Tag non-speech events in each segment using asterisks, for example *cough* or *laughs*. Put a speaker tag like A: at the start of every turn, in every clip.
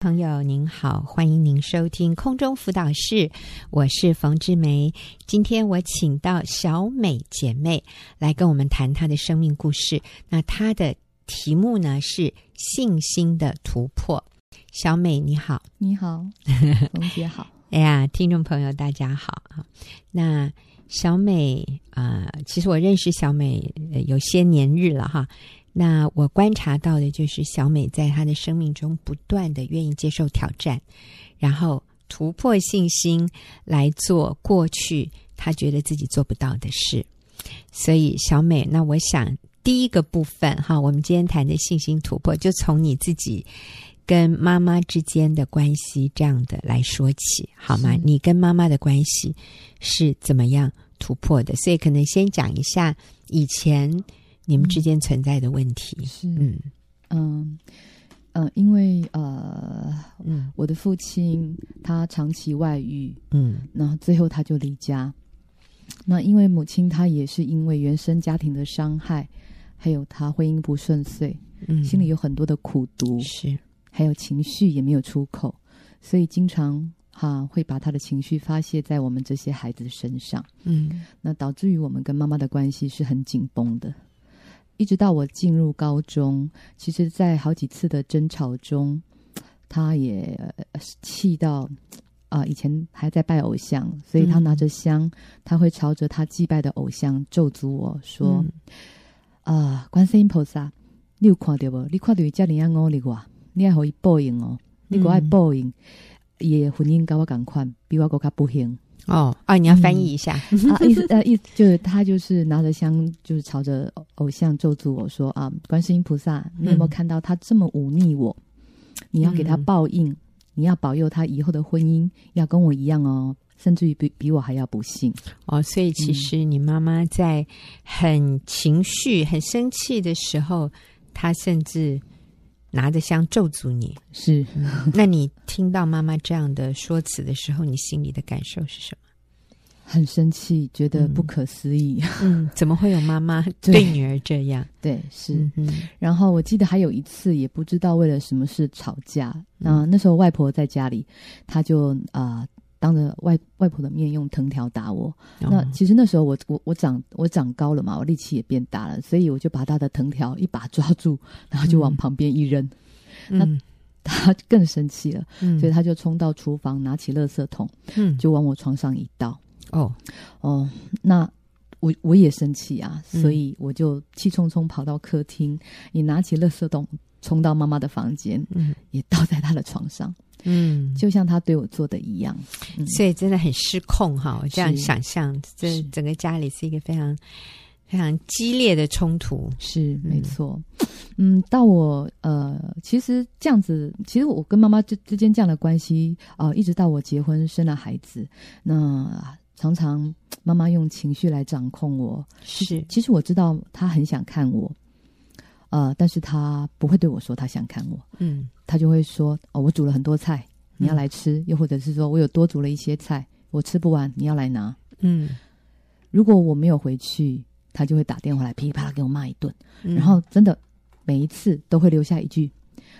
A: 朋友您好，欢迎您收听空中辅导室，我是冯志梅。今天我请到小美姐妹来跟我们谈她的生命故事。那她的题目呢是信心的突破。小美你好，
B: 你好，*laughs* 冯姐好。
A: 哎呀，听众朋友大家好啊。那小美啊、呃，其实我认识小美有些年日了哈。那我观察到的就是小美在她的生命中不断的愿意接受挑战，然后突破信心来做过去她觉得自己做不到的事。所以小美，那我想第一个部分哈，我们今天谈的信心突破，就从你自己跟妈妈之间的关系这样的来说起，好吗？你跟妈妈的关系是怎么样突破的？所以可能先讲一下以前。你们之间存在的问题。
B: 是，嗯。嗯嗯，因为呃，嗯，我的父亲他长期外遇，嗯，然后最后他就离家。那因为母亲她也是因为原生家庭的伤害，还有她婚姻不顺遂，嗯，心里有很多的苦毒，是，还有情绪也没有出口，所以经常哈、啊、会把他的情绪发泄在我们这些孩子身上，嗯，那导致于我们跟妈妈的关系是很紧绷的。一直到我进入高中，其实，在好几次的争吵中，他也气到啊、呃，以前还在拜偶像，所以他拿着香，嗯、他会朝着他祭拜的偶像咒诅我说：“啊、嗯呃，观世音菩萨，你有看到不？你看到伊这样忤逆我，你要给伊报应哦，你给我爱报应，伊的婚姻跟我同款，比我更加不幸。”
A: 哦啊！你要翻译一下，
B: 嗯、啊，意思呃意思就是他就是拿着香，就是朝着偶像咒诅我说啊，观世音菩萨，你有没有看到他这么忤逆我？嗯、你要给他报应，你要保佑他以后的婚姻要跟我一样哦，甚至于比比我还要不幸
A: 哦。所以其实你妈妈在很情绪、很生气的时候，她甚至。拿着香咒诅你，
B: 是？
A: 那你听到妈妈这样的说辞的时候，你心里的感受是什么？
B: 很生气，觉得不可思议。
A: 嗯，怎么会有妈妈 *laughs* 对女儿这样？
B: 对，对，是。嗯，然后我记得还有一次，也不知道为了什么事吵架。那那时候外婆在家里，她就啊。呃当着外外婆的面用藤条打我，哦、那其实那时候我我我长我长高了嘛，我力气也变大了，所以我就把他的藤条一把抓住，*laughs* 然后就往旁边一扔，嗯、那他更生气了，嗯、所以他就冲到厨房拿起垃圾桶，嗯，就往我床上一倒，哦。哦，那我我也生气啊，所以我就气冲冲跑到客厅，也拿起垃圾桶冲到妈妈的房间，嗯，也倒在她的床上。嗯，就像他对我做的一样，
A: 嗯、所以真的很失控哈。我这样想象，这整个家里是一个非常非常激烈的冲突。
B: 是没错。嗯，到我呃，其实这样子，其实我跟妈妈之之间这样的关系啊、呃，一直到我结婚生了孩子，那常常妈妈用情绪来掌控我。是，其实我知道她很想看我。呃，但是他不会对我说他想看我，嗯，他就会说哦，我煮了很多菜，你要来吃，嗯、又或者是说我有多煮了一些菜，我吃不完，你要来拿，嗯，如果我没有回去，他就会打电话来噼里啪啦给我骂一顿，嗯、然后真的每一次都会留下一句：“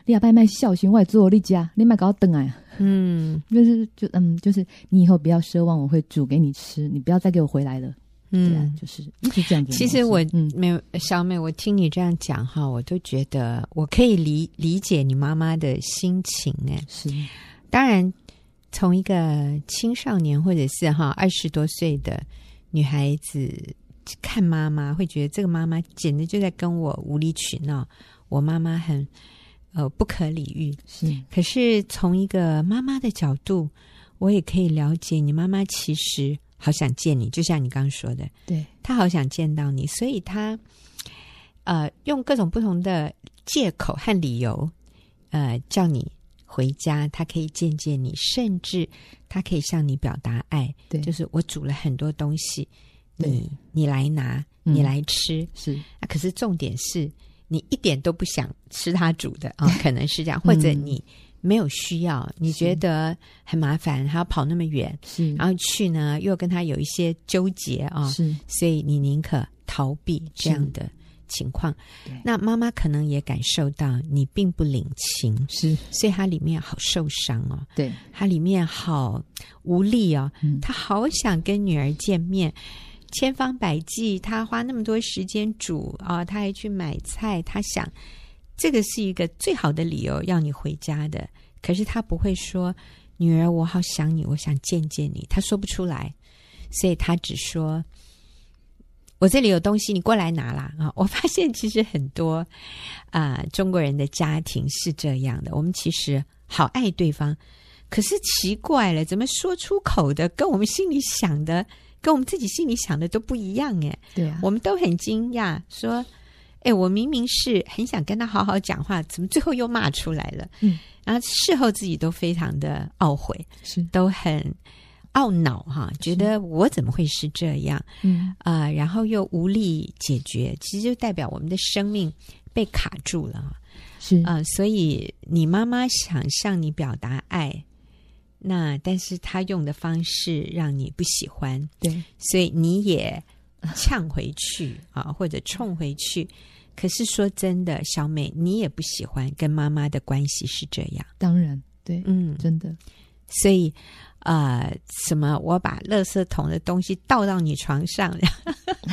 B: 你要拜卖孝心外做你家，你卖搞等啊。”嗯，就是就嗯，就是你以后不要奢望我会煮给你吃，你不要再给我回来了。嗯，就是一直这样子。
A: 其实我没有小美，我听你这样讲哈，我都觉得我可以理理解你妈妈的心情哎。是，当然从一个青少年或者是哈二十多岁的女孩子看妈妈，会觉得这个妈妈简直就在跟我无理取闹，我妈妈很呃不可理喻。是，可是从一个妈妈的角度，我也可以了解你妈妈其实。好想见你，就像你刚刚说的，对，他好想见到你，所以他呃用各种不同的借口和理由，呃叫你回家，他可以见见你，甚至他可以向你表达爱，对，就是我煮了很多东西，你你来拿，你来吃，嗯、是。啊，可是重点是你一点都不想吃他煮的啊、哦，*laughs* 可能是这样，或者你。没有需要，你觉得很麻烦，还要跑那么远，是，然后去呢，又跟他有一些纠结啊，是，所以你宁可逃避这样的情况，那妈妈可能也感受到你并不领情，
B: 是，
A: 所以她里面好受伤哦，
B: 对，
A: 她里面好无力哦，她好想跟女儿见面，千方百计，她花那么多时间煮啊，她还去买菜，她想这个是一个最好的理由要你回家的，可是他不会说，女儿，我好想你，我想见见你，他说不出来，所以他只说。我这里有东西，你过来拿啦啊！我发现其实很多啊、呃、中国人的家庭是这样的，我们其实好爱对方，可是奇怪了，怎么说出口的跟我们心里想的，跟我们自己心里想的都不一样哎。
B: 对啊，
A: 我们都很惊讶，说，哎，我明明是很想跟他好好讲话，怎么最后又骂出来了？嗯，然后事后自己都非常的懊悔，
B: 是
A: 都很。懊恼哈，觉得我怎么会是这样？嗯啊、呃，然后又无力解决，其实就代表我们的生命被卡住了。
B: 是
A: 啊、呃，所以你妈妈想向你表达爱，那但是她用的方式让你不喜欢，
B: 对，
A: 所以你也呛回去啊，或者冲回去。可是说真的，小美，你也不喜欢跟妈妈的关系是这样。
B: 当然，对，嗯，真的，
A: 所以。啊、呃，什么？我把垃圾桶的东西倒到你床上，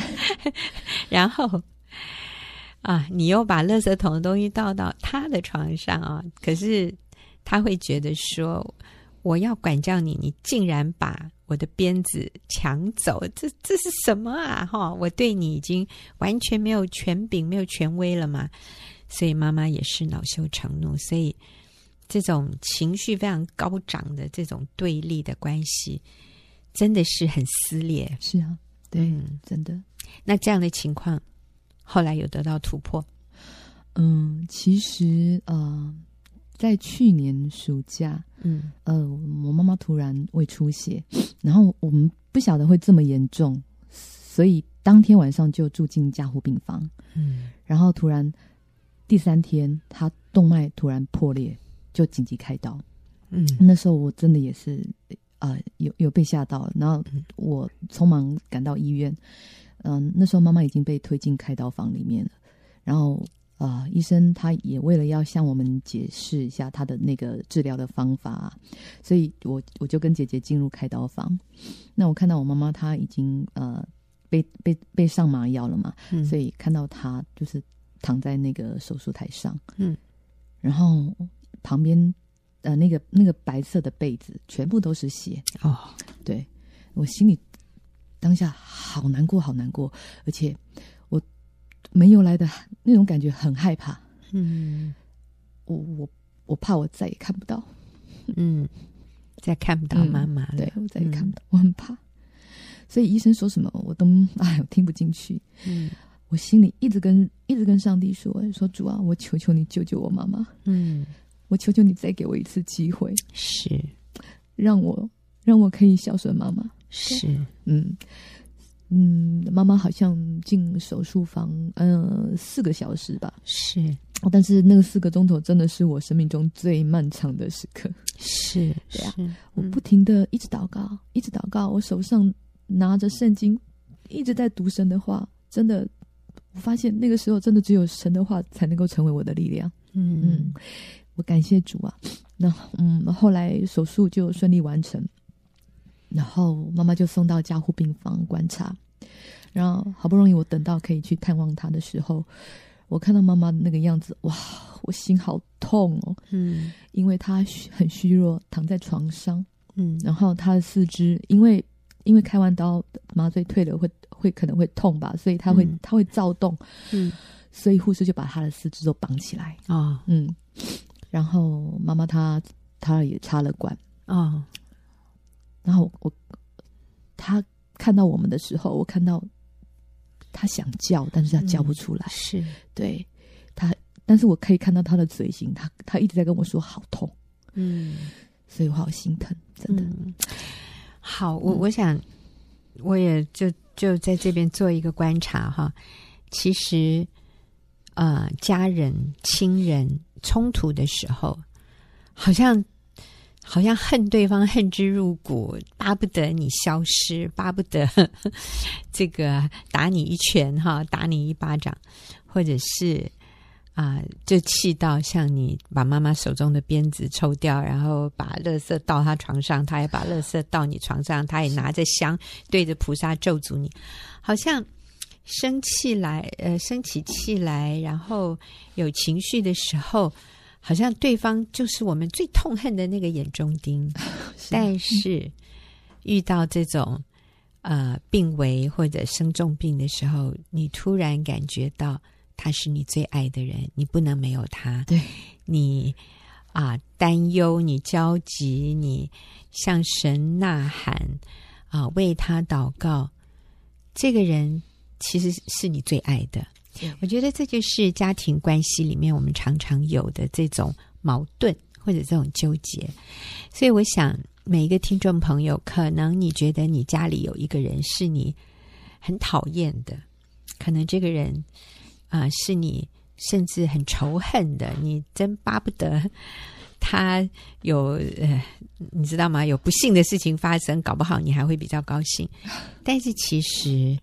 A: *laughs* 然后啊，你又把垃圾桶的东西倒到他的床上啊。可是他会觉得说，我要管教你，你竟然把我的鞭子抢走，这这是什么啊？哈，我对你已经完全没有权柄，没有权威了嘛。所以妈妈也是恼羞成怒，所以。这种情绪非常高涨的这种对立的关系，真的是很撕裂。
B: 是啊，对，嗯、真的。
A: 那这样的情况后来有得到突破？
B: 嗯，其实呃，在去年暑假，嗯呃，我妈妈突然胃出血，然后我们不晓得会这么严重，所以当天晚上就住进加护病房。嗯，然后突然第三天，她动脉突然破裂。就紧急开刀，嗯，那时候我真的也是，呃，有有被吓到，然后我匆忙赶到医院，嗯、呃，那时候妈妈已经被推进开刀房里面了，然后啊、呃，医生他也为了要向我们解释一下他的那个治疗的方法，所以我我就跟姐姐进入开刀房，那我看到我妈妈她已经呃被被被上麻药了嘛，嗯，所以看到她就是躺在那个手术台上，嗯，然后。旁边，呃，那个那个白色的被子全部都是血哦。对，我心里当下好难过，好难过，而且我没有来的那种感觉很害怕。嗯，我我我怕我再也看不到，嗯，再看不到妈妈了。嗯，对，我再也看不到，嗯，我很怕。所以医生说什么我都 *laughs* 哎，我听不进去。嗯，我心里一直跟一直跟上帝说说主啊，我求求你救救我妈妈。嗯。我求求你再给我一次机会，
A: 是
B: 让我让我可以孝顺妈妈。
A: 是，
B: 嗯嗯，妈妈好像进手术房，嗯、呃，四个小时吧。
A: 是，
B: 但是那个四个钟头真的是我生命中最漫长的时刻。
A: 是，
B: 对啊，我不停的一直祷告，一直祷告，我手上拿着圣经，一直在读神的话。真的，我发现那个时候真的只有神的话才能够成为我的力量。嗯嗯。我感谢主啊，那嗯，后来手术就顺利完成，然后妈妈就送到加护病房观察，然后好不容易我等到可以去探望他的时候，我看到妈妈的那个样子，哇，我心好痛哦，嗯，因为她很虚弱，躺在床上，嗯，然后她的四肢因为因为开完刀麻醉退了会会可能会痛吧，所以她会她、嗯、会躁动，嗯，所以护士就把她的四肢都绑起来。啊、哦，嗯。然后妈妈她她也插了管。啊、哦，然后我她看到我们的时候，我看到他想叫，但是他叫不出来，嗯、
A: 是。
B: 对他，但是我可以看到他的嘴型，他他一直在跟我说好痛，嗯，所以我好心疼，真的。
A: 嗯、好，我我想我也就就在这边做一个观察哈，其实呃，家人亲人。冲突的时候，好像好像恨对方恨之入骨，巴不得你消失，巴不得 *laughs* 这个打你一拳哈，打你一巴掌，或者是啊、就气到像你把妈妈手中的鞭子抽掉，然后把垃圾倒她床上，她也把垃圾倒你床上，她也拿着香对着菩萨咒诅你，好像生气来，呃，生起气来，然后有情绪的时候，好像对方就是我们最痛恨的那个眼中钉，*laughs* 是但是遇到这种。呃，病危或者生重病的时候，你突然感觉到他是你最爱的人，你不能没有他。
B: 对，
A: 你啊、呃，担忧，你焦急，你向神呐喊啊、呃，为他祷告。这个人其实是你最爱的。我觉得这就是家庭关系里面我们常常有的这种矛盾或者这种纠结。所以我想。每一个听众朋友，可能你觉得你家里有一个人是你很讨厌的，可能这个人啊、是你甚至很仇恨的，你真巴不得他有呃，你知道吗？有不幸的事情发生，搞不好你还会比较高兴。但是其实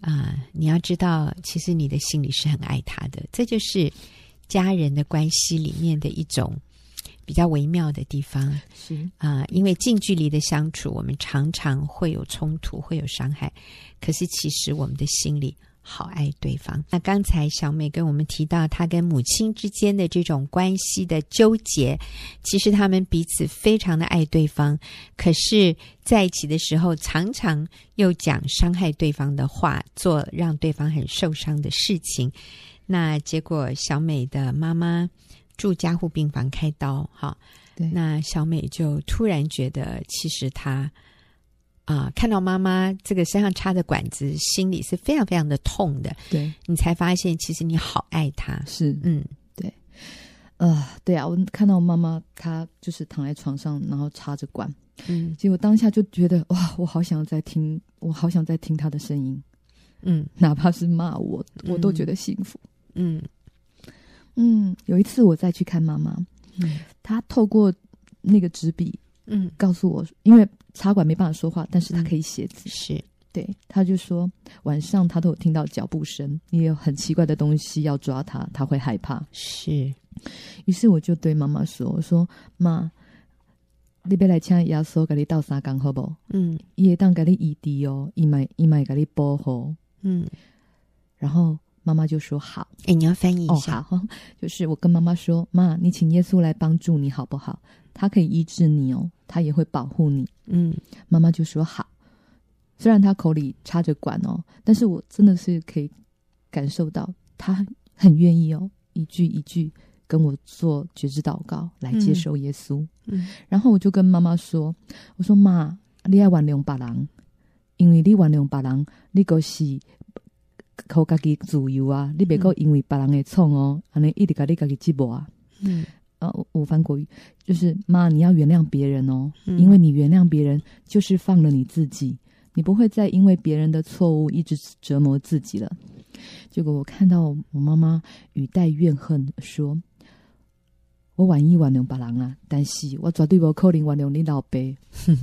A: 啊、呃，你要知道，其实你的心里是很爱他的，这就是家人的关系里面的一种。比较微妙的地方是啊、呃，因为近距离的相处，我们常常会有冲突，会有伤害。可是其实我们的心里好爱对方。那刚才小美跟我们提到，她跟母亲之间的这种关系的纠结，其实他们彼此非常的爱对方，可是在一起的时候，常常又讲伤害对方的话，做让对方很受伤的事情。那结果，小美的妈妈。住加护病房开刀，哈，那小美就突然觉得，其实她啊、呃，看到妈妈这个身上插着管子，心里是非常非常的痛的。
B: 对，
A: 你才发现，其实你好爱她。
B: 是，嗯，对，呃，对啊，我看到妈妈她就是躺在床上，然后插着管，嗯，结果当下就觉得哇，我好想再听，我好想再听她的声音，嗯，哪怕是骂我，我都觉得幸福，嗯。嗯嗯，有一次我再去看妈妈，嗯，她透过那个纸笔，嗯，告诉我，因为插管没办法说话，但是他可以写字，是对，他就说晚上他都有听到脚步声，也有很奇怪的东西要抓他，他会害怕，是。于是我就对妈妈说：“我说妈，你别来请耶稣给你倒沙缸好不好？嗯，也当给你医治哦，伊买伊买给你保护，嗯，然后。”妈妈就说好，
A: 哎，你要翻译一下。
B: 哦，好，*laughs* 就是我跟妈妈说，妈，你请耶稣来帮助你好不好？他可以医治你哦，他也会保护你。嗯，妈妈就说好。虽然他口里插着管哦，但是我真的是可以感受到他很愿意哦，一句一句跟我做觉知祷告来接受耶稣。嗯，然后我就跟妈妈说，我说妈，你要原谅别人，因为你原谅别人，你就是。靠自己自由啊！你别个因为别人的错哦，安尼、嗯、一直给你自己折磨啊！嗯，呃，我翻国语就是妈，你要原谅别人哦，嗯、因为你原谅别人，就是放了你自己，你不会再因为别人的错误一直折磨自己了。结果我看到我妈妈语带怨恨说：“我愿意原谅别人啊，但是我绝对不可能原谅你老爸。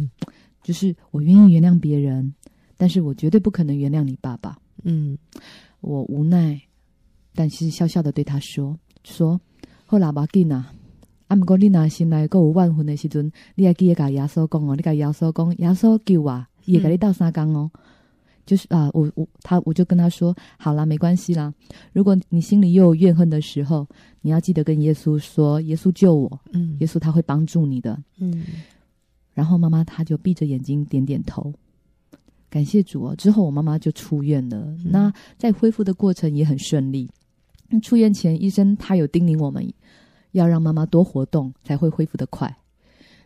B: *laughs* 就是我愿意原谅别人，但是我绝对不可能原谅你爸爸。”嗯，我无奈，但是笑笑的对他说：“说好啦，别紧啊。啊，不过你若心内阁有怨恨的时阵，你还记得甲耶稣讲哦，你甲耶稣讲，耶稣救啊，也给你倒三缸哦。嗯、就是啊，我我他我就跟他说，好啦，没关系啦。如果你心里又有怨恨的时候，你要记得跟耶稣说，耶稣救我，嗯，耶稣他会帮助你的，嗯。然后妈妈她就闭着眼睛点点头。”感谢主哦！之后我妈妈就出院了。嗯、那在恢复的过程也很顺利。出院前，医生他有叮咛我们，要让妈妈多活动，才会恢复的快。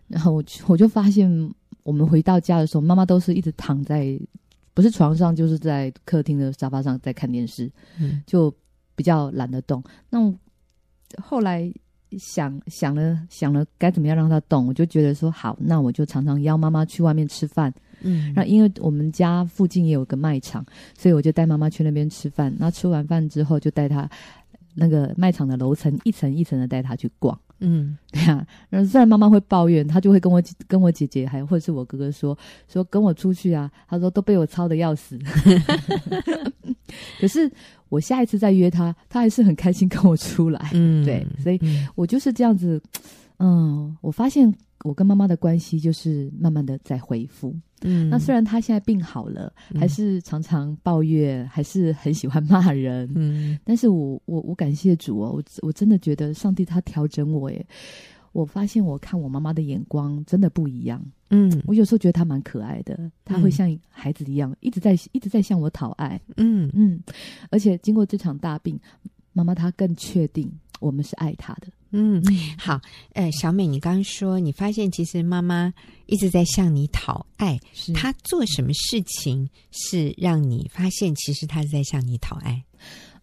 B: 然后我我就发现，我们回到家的时候，妈妈都是一直躺在，不是床上，就是在客厅的沙发上在看电视，嗯、就比较懒得动。那后来想想了想了，该怎么样让她动，我就觉得说好，那我就常常邀妈妈去外面吃饭。嗯，然后因为我们家附近也有个卖场，所以我就带妈妈去那边吃饭。那吃完饭之后，就带她那个卖场的楼层一层一层的带他去逛。嗯，*laughs* 对啊。然后虽然妈妈会抱怨，她就会跟我跟我姐姐还有或者是我哥哥说说跟我出去啊，她说都被我操的要死。*laughs* 可是我下一次再约他，他还是很开心跟我出来。嗯，对，所以我就是这样子。嗯，我发现我跟妈妈的关系就是慢慢的在恢复。嗯，那虽然她现在病好了，还是常常抱怨，还是很喜欢骂人。嗯，但是我我我感谢主哦，我我真的觉得上帝他调整我耶。我发现我看我妈妈的眼光真的不一样。嗯，我有时候觉得她蛮可爱的，她会像孩子一样，一直在一直在向我讨爱。嗯嗯，而且经过这场大病，妈妈她更确定我们是爱她的。
A: 嗯，好，呃，小美，你刚刚说你发现其实妈妈一直在向你讨爱，是。她做什么事情是让你发现其实她是在向你讨爱？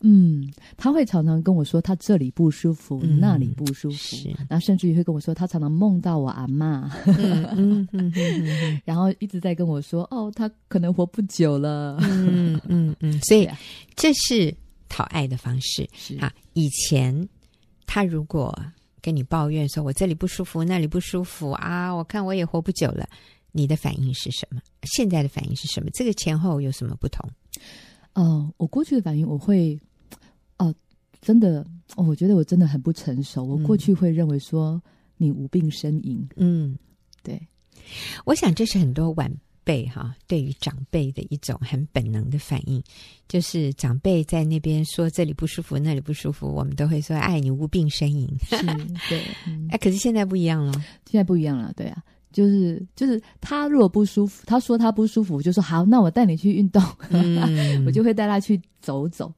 B: 嗯，他会常常跟我说他这里不舒服，嗯、那里不舒服，是。然后甚至于会跟我说他常常梦到我阿嬷，*laughs* 嗯嗯嗯、然后一直在跟我说哦，他可能活不久了，
A: 嗯嗯嗯，*laughs* 所以这是讨爱的方式是。啊。以前他如果跟你抱怨说我这里不舒服，那里不舒服啊，我看我也活不久了，你的反应是什么？现在的反应是什么？这个前后有什么不同？
B: 哦、呃，我过去的反应我会。哦真的，哦，我觉得我真的很不成熟。我过去会认为说你无病呻吟，嗯，对。
A: 我想这是很多晚辈哈对于长辈的一种很本能的反应，就是长辈在那边说这里不舒服，那里不舒服，我们都会说哎，你无病呻吟，是，*laughs* 对。嗯、哎，可是现在不一样了，
B: 现在不一样了，对啊，就是就是他如果不舒服，他说他不舒服，我就说好，那我带你去运动，嗯、*laughs* 我就会带他去走走。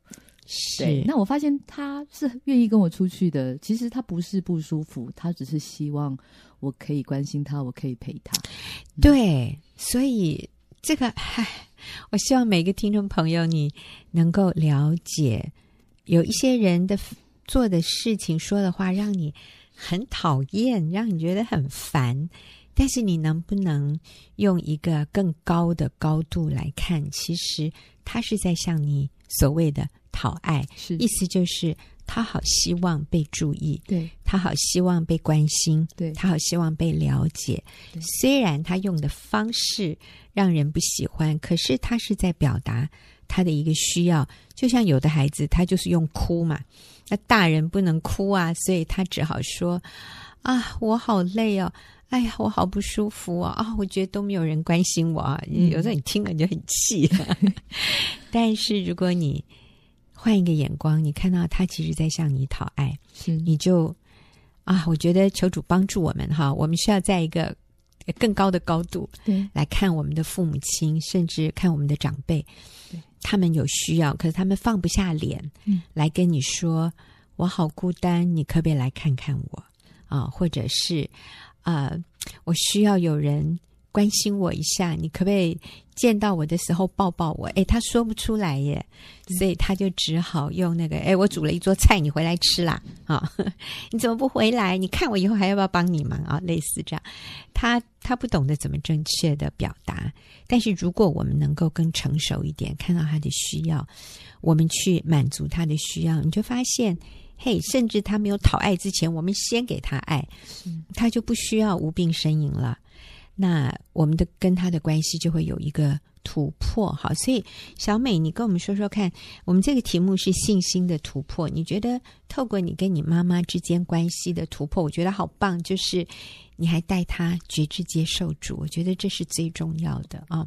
B: 对，那我发现他是愿意跟我出去的。其实他不是不舒服，他只是希望我可以关心他，我可以陪他。
A: 对，所以这个，唉，*laughs* 我希望每个听众朋友你能够了解，有一些人的做的事情、说的话，让你很讨厌，让你觉得很烦。但是你能不能用一个更高的高度来看？其实他是在向你所谓的。讨爱是意思就是他好希望被注意，对，他好希望被关心，对，他好希望被了解。虽然他用的方式让人不喜欢，可是他是在表达他的一个需要。就像有的孩子，他就是用哭嘛，那大人不能哭啊，所以他只好说：“啊，我好累哦，哎呀，我好不舒服哦，啊，我觉得都没有人关心我啊。”有时候你听了你就很气，*laughs* 但是如果你换一个眼光，你看到他其实在向你讨爱，是你就啊，我觉得求主帮助我们哈，我们需要在一个更高的高度来看我们的父母亲，甚至看我们的长辈，他们有需要，可是他们放不下脸，来跟你说我好孤单，你可不可以来看看我啊？或者是啊，我需要有人。关心我一下，你可不可以见到我的时候抱抱我？哎，他说不出来耶，所以他就只好用那个，哎，我煮了一桌菜，你回来吃啦啊？*laughs* 你怎么不回来？你看我以后还要不要帮你忙啊？类似这样，他他不懂得怎么正确的表达。但是如果我们能够更成熟一点，看到他的需要，我们去满足他的需要，你就发现，嘿，甚至他没有讨爱之前，我们先给他爱，他就不需要无病呻吟了。那我们的跟他的关系就会有一个突破，好，所以小美，你跟我们说说看，我们这个题目是信心的突破。你觉得透过你跟你妈妈之间关系的突破，我觉得好棒，就是你还带她觉知接受主，我觉得这是最重要的啊！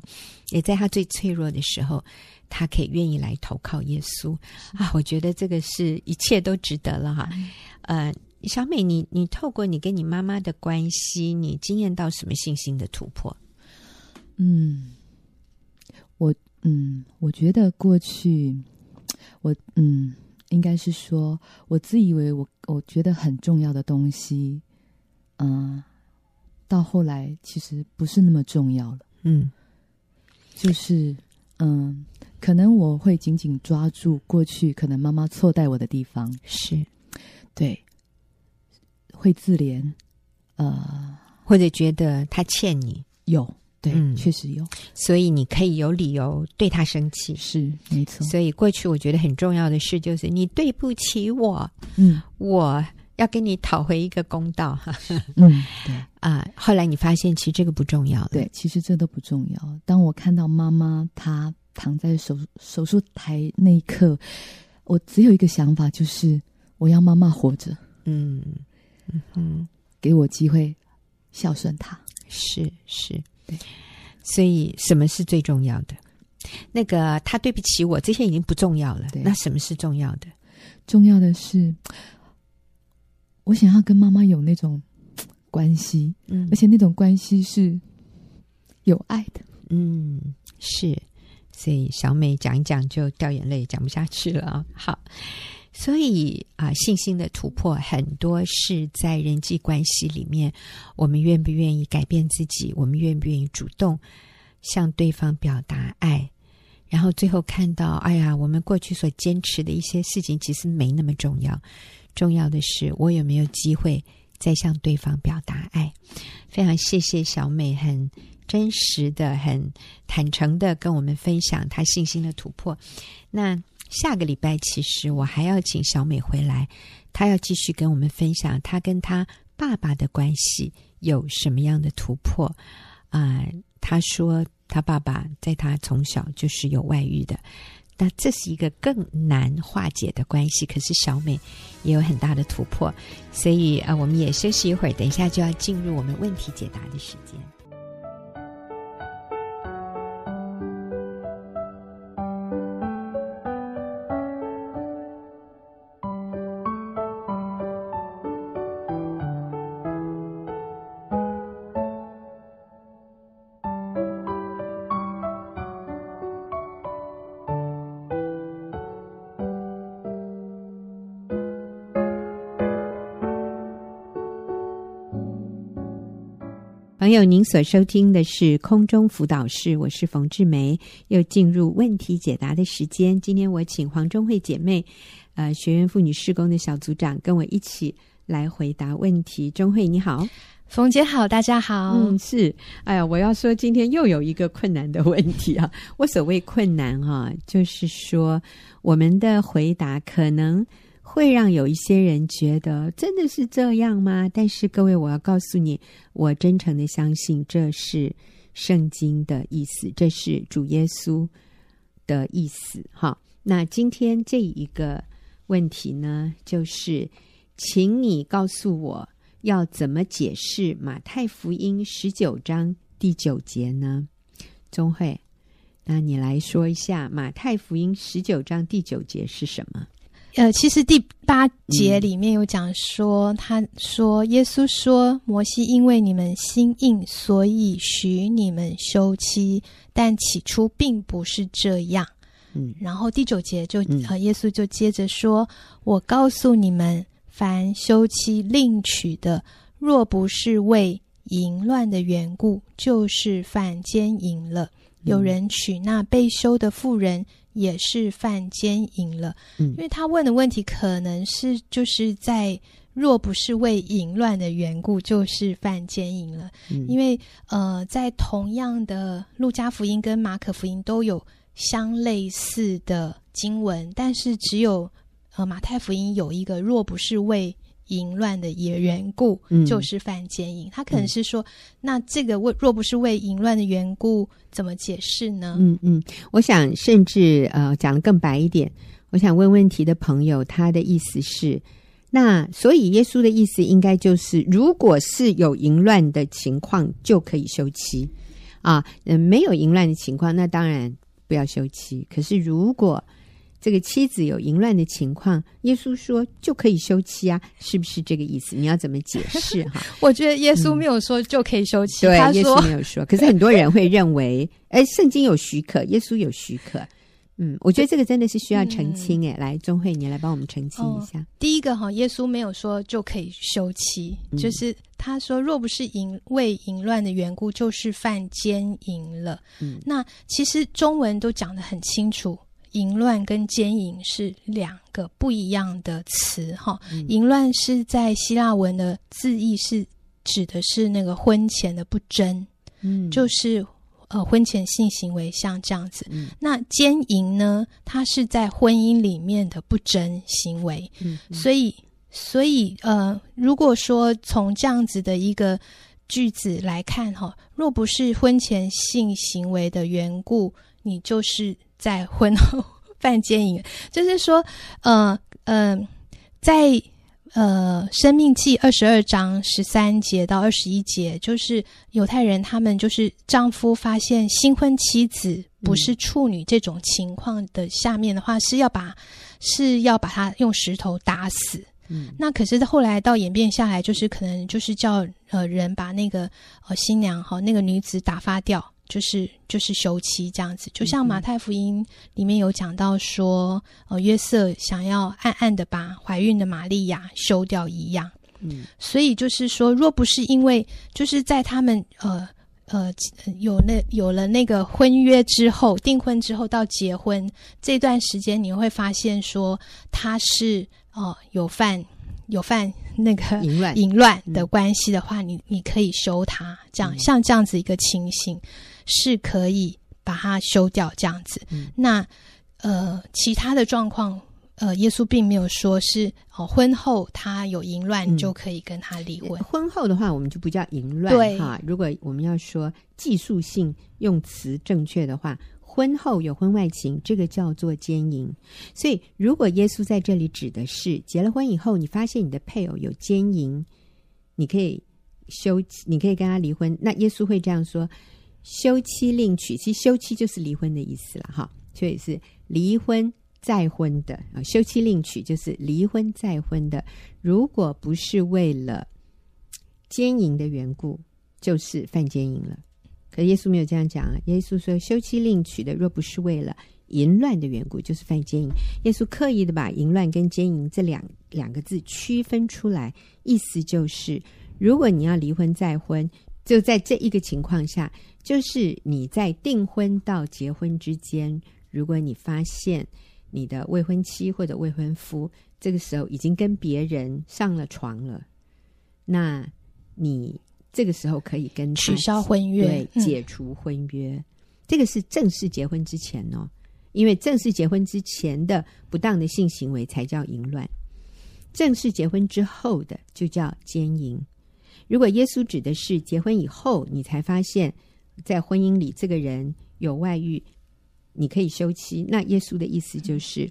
A: 也在她最脆弱的时候，她可以愿意来投靠耶稣啊！我觉得这个是一切都值得了哈，呃。小美，你你透过你跟你妈妈的关系，你经验到什么信心的突破？
B: 嗯，我嗯，我觉得过去我嗯，应该是说，我自以为我我觉得很重要的东西，嗯，到后来其实不是那么重要了。嗯，就是嗯，可能我会紧紧抓住过去可能妈妈错待我的地方，
A: 是对。
B: 会自怜，呃，
A: 或者觉得他欠你，
B: 有，对，嗯，确实有，
A: 所以你可以有理由对他生气，
B: 是没错。
A: 所以过去我觉得很重要的事就是你对不起我，嗯，我要跟你讨回一个公道，哈，*laughs* 嗯，对。啊。后来你发现其实这个不重要，
B: 对，其实这都不重要。当我看到妈妈她躺在手手术台那一刻，我只有一个想法，就是我要妈妈活着，
A: 嗯嗯嗯，
B: 给我机会孝顺他。
A: 是是，对。所以什么是最重要的？那个他对不起我，这些已经不重要了。那什么是重要的？
B: 重要的是，我想要跟妈妈有那种关系，嗯，而且那种关系是有爱的，
A: 嗯，是。所以小美讲一讲就掉眼泪，讲不下去了啊。好，所以啊，信心的突破很多是在人际关系里面，我们愿不愿意改变自己？我们愿不愿意主动向对方表达爱？然后最后看到，哎呀，我们过去所坚持的一些事情，其实没那么重要。重要的是，我有没有机会再向对方表达爱？非常谢谢小美，很。真实的、很坦诚的跟我们分享他信心的突破。那下个礼拜，其实我还要请小美回来，她要继续跟我们分享她跟她爸爸的关系有什么样的突破啊？她说她爸爸在她从小就是有外遇的，那这是一个更难化解的关系。可是小美也有很大的突破，所以啊，我们也休息一会儿，等一下就要进入我们问题解答的时间。朋友，您所收听的是空中辅导室，我是冯志梅，又进入问题解答的时间。今天我请黄中慧姐妹，呃，学员妇女施工的小组长，跟我一起来回答问题。中慧你好，
C: 冯姐好，大家好。
A: 嗯，是，哎呀，我要说今天又有一个困难的问题啊。*laughs* 我所谓困难哈、啊，就是说我们的回答可能。会让有一些人觉得真的是这样吗？但是各位，我要告诉你，我真诚的相信这是圣经的意思，这是主耶稣的意思。好，那今天这一个问题呢，就是请你告诉我要怎么解释马太福音十九章第九节呢？钟慧，那你来说一下马太福音十九章第九节是什么？
C: 呃，其实第八节里面有讲说，嗯、他说耶稣说，摩西因为你们心硬，所以许你们休妻，但起初并不是这样。嗯，然后第九节就呃，耶稣就接着说，我告诉你们，凡休妻另娶的，若不是为淫乱的缘故，就是犯奸淫了。有人娶那被休的妇人。也是犯奸淫了，嗯，因为他问的问题可能是就是在若不是为淫乱的缘故，就是犯奸淫了。嗯，因为呃，在同样的路加福音跟马可福音都有相类似的经文，但是只有呃马太福音有一个若不是为。淫乱的也缘故，就是犯奸淫。嗯、他可能是说，那这个为若不是为淫乱的缘故，怎么解释呢？
A: 嗯嗯，我想甚至呃讲的更白一点，我想问问题的朋友，他的意思是，那所以耶稣的意思应该就是，如果是有淫乱的情况，就可以休妻啊。嗯，没有淫乱的情况，那当然不要休妻。可是如果这个妻子有淫乱的情况，耶稣说就可以休妻啊，是不是这个意思？你要怎么解释哈？*laughs*
C: 我觉得耶稣没有说就可以休妻，
A: 嗯、对，耶稣没有说。可是很多人会认为，哎，圣经有许可，*laughs* 耶稣有许可。嗯，我觉得这个真的是需要澄清。哎、嗯，来，钟慧，你来帮我们澄清一下。哦、
C: 第一个哈，耶稣没有说就可以休妻，嗯、就是他说若不是淫为淫乱的缘故，就是犯奸淫了。嗯，那其实中文都讲得很清楚。淫乱跟奸淫是两个不一样的词，哈、嗯。淫乱是在希腊文的字义是指的是那个婚前的不贞，嗯，就是呃婚前性行为像这样子。嗯、那奸淫呢，它是在婚姻里面的不贞行为，所以所以呃，如果说从这样子的一个句子来看，哈，若不是婚前性行为的缘故，你就是。在婚后 *laughs* 犯奸淫，就是说，呃呃，在呃《生命记》二十二章十三节到二十一节，就是犹太人他们就是丈夫发现新婚妻子不是处女这种情况的下面的话，嗯、是要把是要把他用石头打死。嗯，那可是后来到演变下来，就是可能就是叫呃人把那个呃新娘哈那个女子打发掉，就是就是休妻这样子。就像马太福音里面有讲到说，呃约瑟想要暗暗的把怀孕的玛利亚休掉一样。嗯，所以就是说，若不是因为就是在他们呃呃有那有了那个婚约之后，订婚之后到结婚这段时间，你会发现说他是。哦，有犯有犯那个淫乱淫乱的关系的话，嗯、你你可以休他，这样、嗯、像这样子一个情形是可以把它休掉，这样子。嗯、那呃，其他的状况，呃，耶稣并没有说是哦，婚后他有淫乱、嗯、就可以跟他离婚。
A: 婚后的话，我们就不叫淫乱
C: 对
A: 哈。如果我们要说技术性用词正确的话。婚后有婚外情，这个叫做奸淫。所以，如果耶稣在这里指的是结了婚以后，你发现你的配偶有奸淫，你可以休，你可以跟他离婚。那耶稣会这样说：休妻另娶。其实休妻就是离婚的意思了，哈。所以是离婚再婚的啊，休妻另娶就是离婚再婚的。如果不是为了奸淫的缘故，就是犯奸淫了。可耶稣没有这样讲啊！耶稣说：“休妻另娶的，若不是为了淫乱的缘故，就是犯奸淫。”耶稣刻意的把淫乱跟奸淫这两两个字区分出来，意思就是，如果你要离婚再婚，就在这一个情况下，就是你在订婚到结婚之间，如果你发现你的未婚妻或者未婚夫这个时候已经跟别人上了床了，那你。这个时候可以跟
C: 取消婚约，
A: 对，解除婚约。嗯、这个是正式结婚之前哦，因为正式结婚之前的不当的性行为才叫淫乱，正式结婚之后的就叫奸淫。如果耶稣指的是结婚以后你才发现，在婚姻里这个人有外遇，你可以休妻。那耶稣的意思就是，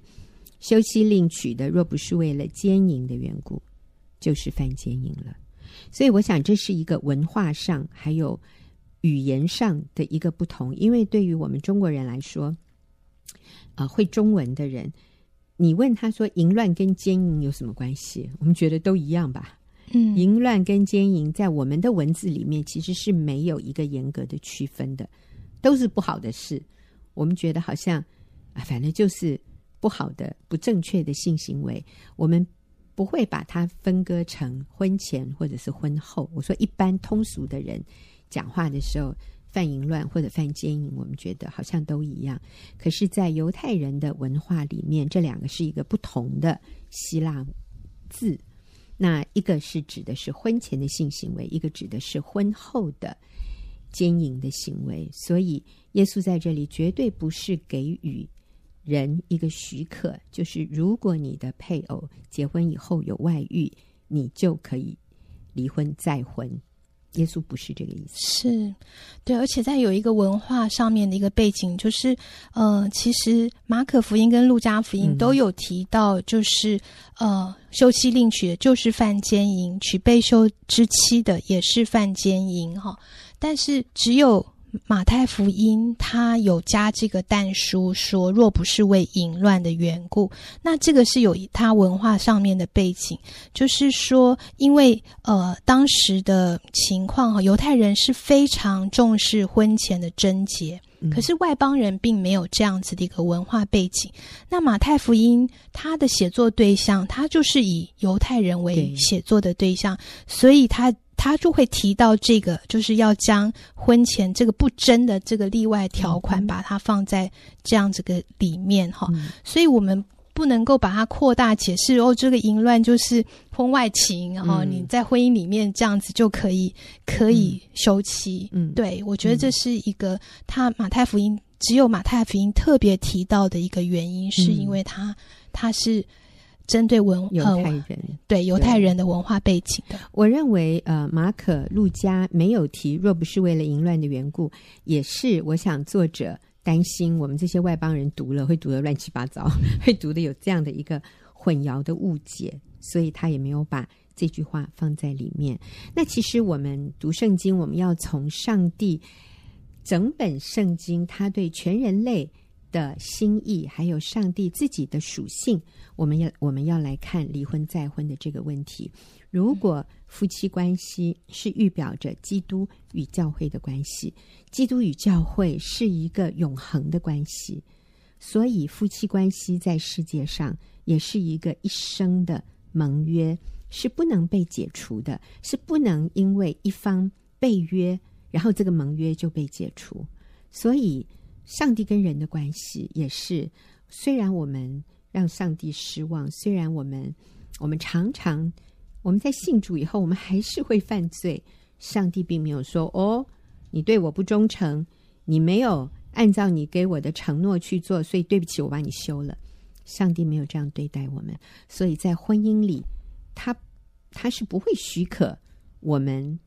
A: 休妻另娶的，若不是为了奸淫的缘故，就是犯奸淫了。所以，我想这是一个文化上还有语言上的一个不同。因为对于我们中国人来说，啊、呃，会中文的人，你问他说淫乱跟奸淫有什么关系？我们觉得都一样吧。嗯，淫乱跟奸淫在我们的文字里面其实是没有一个严格的区分的，都是不好的事。我们觉得好像啊，反正就是不好的、不正确的性行为，我们。不会把它分割成婚前或者是婚后。我说，一般通俗的人讲话的时候，犯淫乱或者犯奸淫，我们觉得好像都一样。可是，在犹太人的文化里面，这两个是一个不同的希腊字。那一个是指的是婚前的性行为，一个指的是婚后的奸淫的行为。所以，耶稣在这里绝对不是给予。人一个许可，就是如果你的配偶结婚以后有外遇，你就可以离婚再婚。耶稣不是这个意思，
C: 是对，而且在有一个文化上面的一个背景，就是呃，其实马可福音跟路加福音都有提到，就是、嗯、呃，休妻另娶的就是犯奸淫，娶被休之妻的也是犯奸淫哈。但是只有。马太福音他有加这个但书，说若不是为淫乱的缘故，那这个是有他文化上面的背景，就是说，因为呃当时的情况哈，犹太人是非常重视婚前的贞洁，可是外邦人并没有这样子的一个文化背景。那马太福音他的写作对象，他就是以犹太人为写作的对象，所以他。他就会提到这个，就是要将婚前这个不争的这个例外条款，把它放在这样子的里面哈。嗯、所以我们不能够把它扩大解释哦，这个淫乱就是婚外情，然后、嗯、你在婚姻里面这样子就可以可以休妻。嗯，对，我觉得这是一个他马太福音只有马太福音特别提到的一个原因，是因为他他是。针对文犹太人、呃、对。犹太人的文化背景的，
A: 我认为呃，马可、路加没有提，若不是为了淫乱的缘故，也是我想作者担心我们这些外邦人读了会读的乱七八糟，*laughs* 会读的有这样的一个混淆的误解，所以他也没有把这句话放在里面。那其实我们读圣经，我们要从上帝整本圣经，他对全人类的心意，还有上帝自己的属性，我们要我们要来看离婚再婚的这个问题。如果夫妻关系是预表着基督与教会的关系，基督与教会是一个永恒的关系，所以夫妻关系在世界上也是一个一生的盟约，是不能被解除的，是不能因为一方被约，然后这个盟约就被解除。所以，上帝跟人的关系也是，虽然我们让上帝失望，虽然我们我们常常。我们在信主以后，我们还是会犯罪。上帝并没有说：“哦，你对我不忠诚，你没有按照你给我的承诺去做，所以对不起，我把你休了。”上帝没有这样对待我们，所以在婚姻里，他他是不会许可我们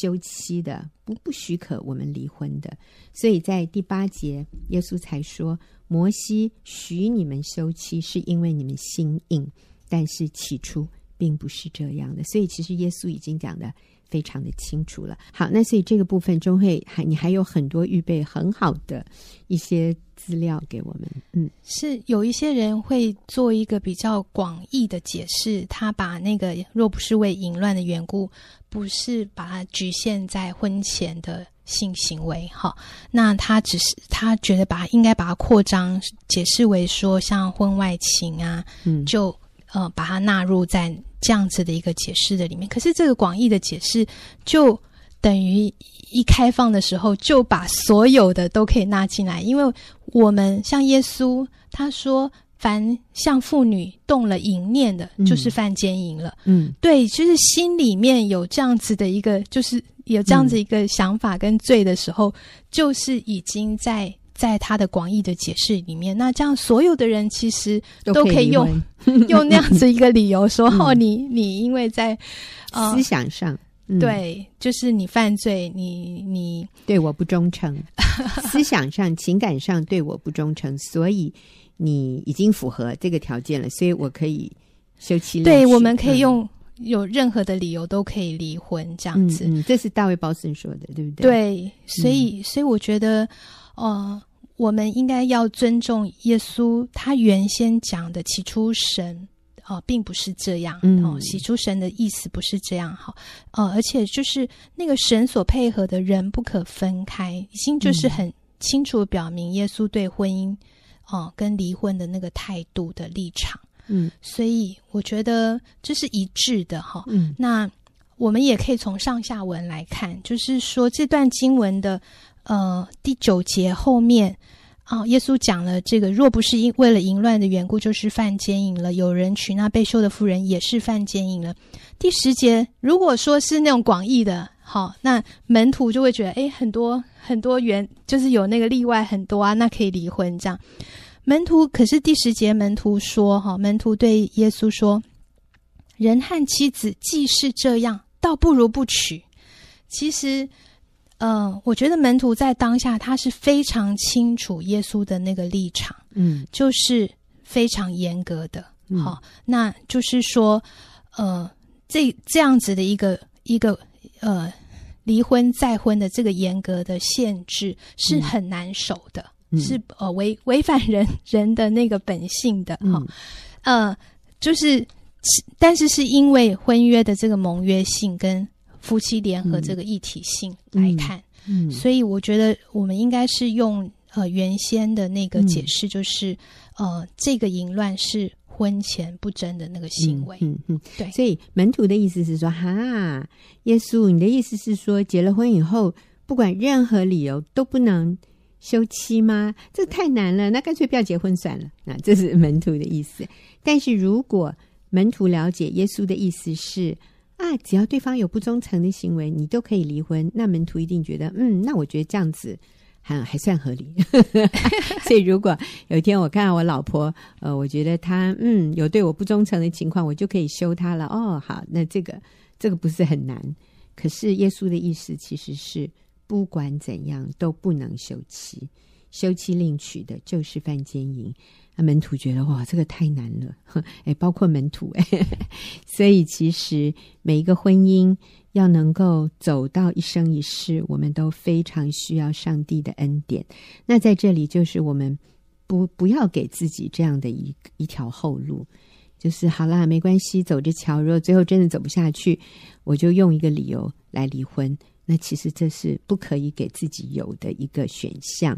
A: 休妻的，不不许可我们离婚的。所以在第八节，耶稣才说：“摩西许你们休妻，是因为你们心硬，但是起初。”并不是这样的，所以其实耶稣已经讲的非常的清楚了。好，那所以这个部分中会还你还有很多预备很好的一些资料给我们。嗯，
C: 是有一些人会做一个比较广义的解释，他把那个若不是为淫乱的缘故，不是把它局限在婚前的性行为。哈，那他只是他觉得把应该把它扩张解释为说像婚外情啊，嗯，就。呃，把它纳入在这样子的一个解释的里面。可是这个广义的解释，就等于一开放的时候，就把所有的都可以纳进来。因为我们像耶稣，他说，凡向妇女动了淫念的，就是犯奸淫了。嗯，对，就是心里面有这样子的一个，就是有这样子一个想法跟罪的时候，嗯、就是已经在。在他的广义的解释里面，那这样所有的人其实都可以用 *laughs* *laughs* 用那样子一个理由说：嗯、哦，你你因为在、
A: 呃、思想上，嗯、
C: 对，就是你犯罪，你你
A: 对我不忠诚，*laughs* 思想上、情感上对我不忠诚，所以你已经符合这个条件了，所以我可以休妻。
C: 对，我们可以用有任何的理由都可以离婚，这样子。
A: 嗯，嗯，这是大卫鲍森说的，对不对？
C: 对，所以、嗯、所以我觉得。呃，我们应该要尊重耶稣，他原先讲的起初神，哦、呃，并不是这样，嗯、哦，起初神的意思不是这样，哈，呃，而且就是那个神所配合的人不可分开，已经就是很清楚表明耶稣对婚姻，哦、呃，跟离婚的那个态度的立场，嗯，所以我觉得这是一致的，哈，嗯，那我们也可以从上下文来看，就是说这段经文的。呃，第九节后面啊、耶稣讲了这个，若不是因为了淫乱的缘故，就是犯奸淫了。有人娶那被休的妇人，也是犯奸淫了。第十节，如果说是那种广义的，好、那门徒就会觉得，诶，很多很多原就是有那个例外很多啊，那可以离婚这样。门徒可是第十节，门徒说，哈、门徒对耶稣说，人和妻子既是这样，倒不如不娶。其实。嗯、呃，我觉得门徒在当下他是非常清楚耶稣的那个立场，嗯，就是非常严格的，好、嗯。哦，那就是说，呃，这这样子的一个一个呃离婚再婚的这个严格的限制是很难守的，嗯、是呃违违反人人的那个本性的，哈、哦，嗯、呃，就是，但是是因为婚约的这个盟约性跟。夫妻联合这个一体性来看，嗯，嗯，所以我觉得我们应该是用呃原先的那个解释，就是、嗯、呃这个淫乱是婚前不贞的那个行为，嗯嗯，嗯对。
A: 所以门徒的意思是说，哈，耶稣，你的意思是说，结了婚以后，不管任何理由都不能休妻吗？这太难了，那干脆不要结婚算了。那这是门徒的意思。但是如果门徒了解耶稣的意思是。啊，只要对方有不忠诚的行为，你都可以离婚。那门徒一定觉得，嗯，那我觉得这样子还还算合理。*laughs* 所以，如果有一天我看到我老婆，呃，我觉得她嗯有对我不忠诚的情况，我就可以休她了。哦，好，那这个这个不是很难。可是耶稣的意思其实是，不管怎样都不能休妻。休妻另娶的，就是犯奸淫。那门徒觉得哇，这个太难了，*laughs* 哎，包括门徒哎，*laughs* 所以其实每一个婚姻要能够走到一生一世，我们都非常需要上帝的恩典。那在这里，就是我们不不要给自己这样的一一条后路，就是好啦，没关系，走着瞧。如果最后真的走不下去，我就用一个理由来离婚。那其实这是不可以给自己有的一个选项。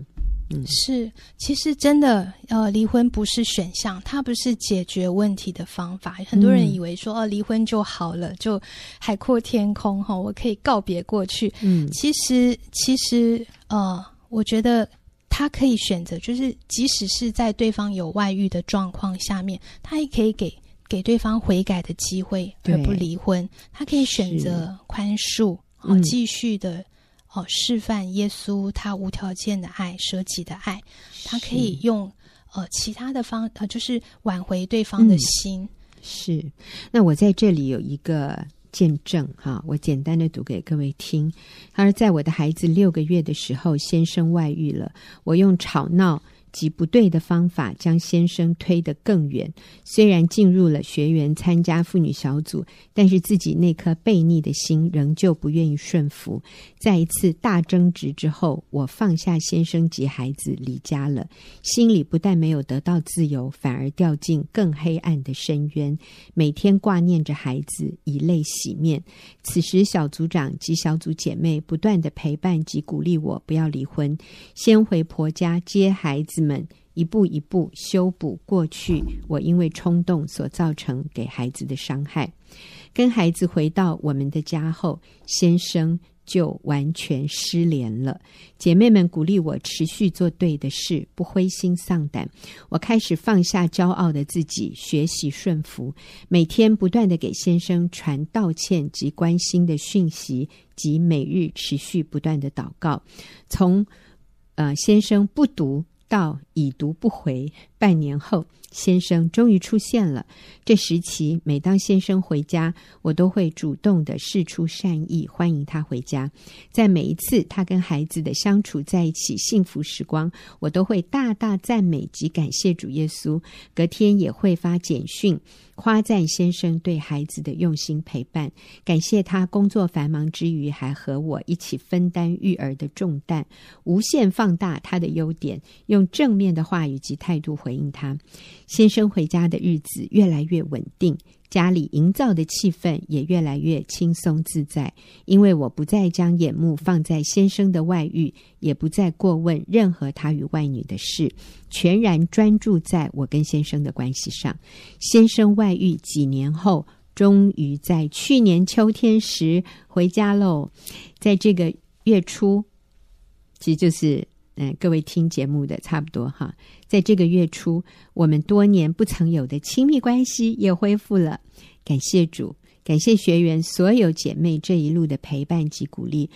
C: 嗯，是，其实真的，呃，离婚不是选项，它不是解决问题的方法。很多人以为说，哦，离婚就好了，就海阔天空哈，我可以告别过去。嗯，其实，其实，呃，我觉得他可以选择，就是即使是在对方有外遇的状况下面，他也可以给给对方悔改的机会，而不离婚。他可以选择宽恕，好，继续的。哦，示范耶稣他无条件的爱、舍己的爱，他可以用呃其他的方呃，就是挽回对方的心。嗯、
A: 是，那我在这里有一个见证哈，我简单的读给各位听。他说，在我的孩子六个月的时候，先生外遇了，我用吵闹。及不对的方法将先生推得更远。虽然进入了学员参加妇女小组，但是自己那颗悖逆的心仍旧不愿意顺服。在一次大争执之后，我放下先生及孩子离家了。心里不但没有得到自由，反而掉进更黑暗的深渊。每天挂念着孩子，以泪洗面。此时小组长及小组姐妹不断的陪伴及鼓励我不要离婚，先回婆家接孩子们一步一步修补过去我因为冲动所造成给孩子的伤害。跟孩子回到我们的家后，先生就完全失联了。姐妹们鼓励我持续做对的事，不灰心丧胆。我开始放下骄傲的自己，学习顺服，每天不断的给先生传道歉及关心的讯息，及每日持续不断的祷告。从呃，先生不读。到已读不回，半年后，先生终于出现了。这时期，每当先生回家，我都会主动地释出善意，欢迎他回家。在每一次他跟孩子的相处在一起幸福时光，我都会大大赞美及感谢主耶稣。隔天也会发简讯。夸赞先生对孩子的用心陪伴，感谢他工作繁忙之余还和我一起分担育儿的重担，无限放大他的优点，用正面的话语及态度回应他。先生回家的日子越来越稳定。家里营造的气氛也越来越轻松自在，因为我不再将眼目放在先生的外遇，也不再过问任何他与外女的事，全然专注在我跟先生的关系上。先生外遇几年后，终于在去年秋天时回家喽。在这个月初，其实就是。嗯，各位听节目的差不多哈，在这个月初，我们多年不曾有的亲密关系也恢复了。感谢主，感谢学员所有姐妹这一路的陪伴及鼓励。